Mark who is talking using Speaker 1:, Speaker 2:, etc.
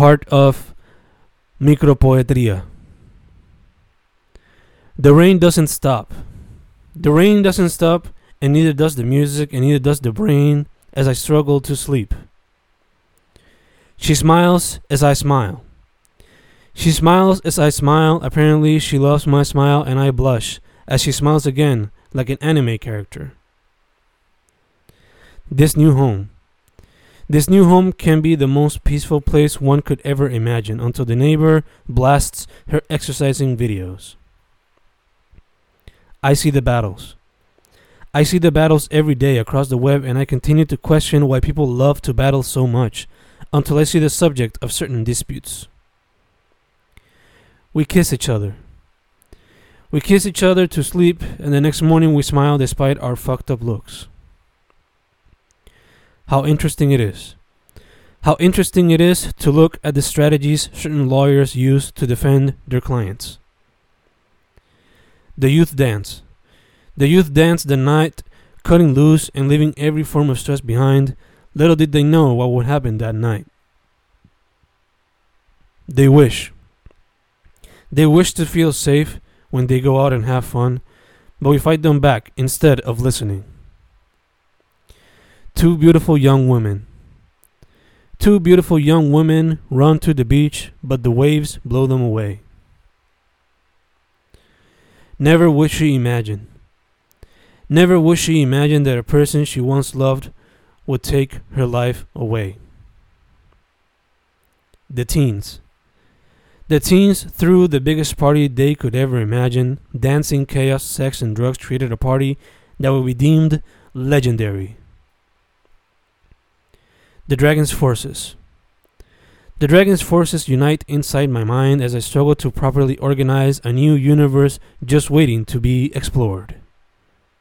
Speaker 1: part of Micropoetria. The rain doesn't stop. The rain doesn't stop, and neither does the music, and neither does the brain as I struggle to sleep. She smiles as I smile. She smiles as I smile. Apparently, she loves my smile, and I blush as she smiles again, like an anime character. This new home. This new home can be the most peaceful place one could ever imagine until the neighbor blasts her exercising videos. I see the battles. I see the battles every day across the web, and I continue to question why people love to battle so much until I see the subject of certain disputes. We kiss each other. We kiss each other to sleep, and the next morning we smile despite our fucked up looks. How interesting it is. How interesting it is to look at the strategies certain lawyers use to defend their clients. The youth dance. The youth dance the night, cutting loose and leaving every form of stress behind. Little did they know what would happen that night. They wish. They wish to feel safe when they go out and have fun, but we fight them back instead of listening. Two beautiful young women. Two beautiful young women run to the beach, but the waves blow them away. Never would she imagine. Never would she imagine that a person she once loved would take her life away. The teens. The teens threw the biggest party they could ever imagine. Dancing, chaos, sex, and drugs created a party that would be deemed legendary. The Dragon's Forces. The Dragon's forces unite inside my mind as I struggle to properly organize a new universe just waiting to be explored.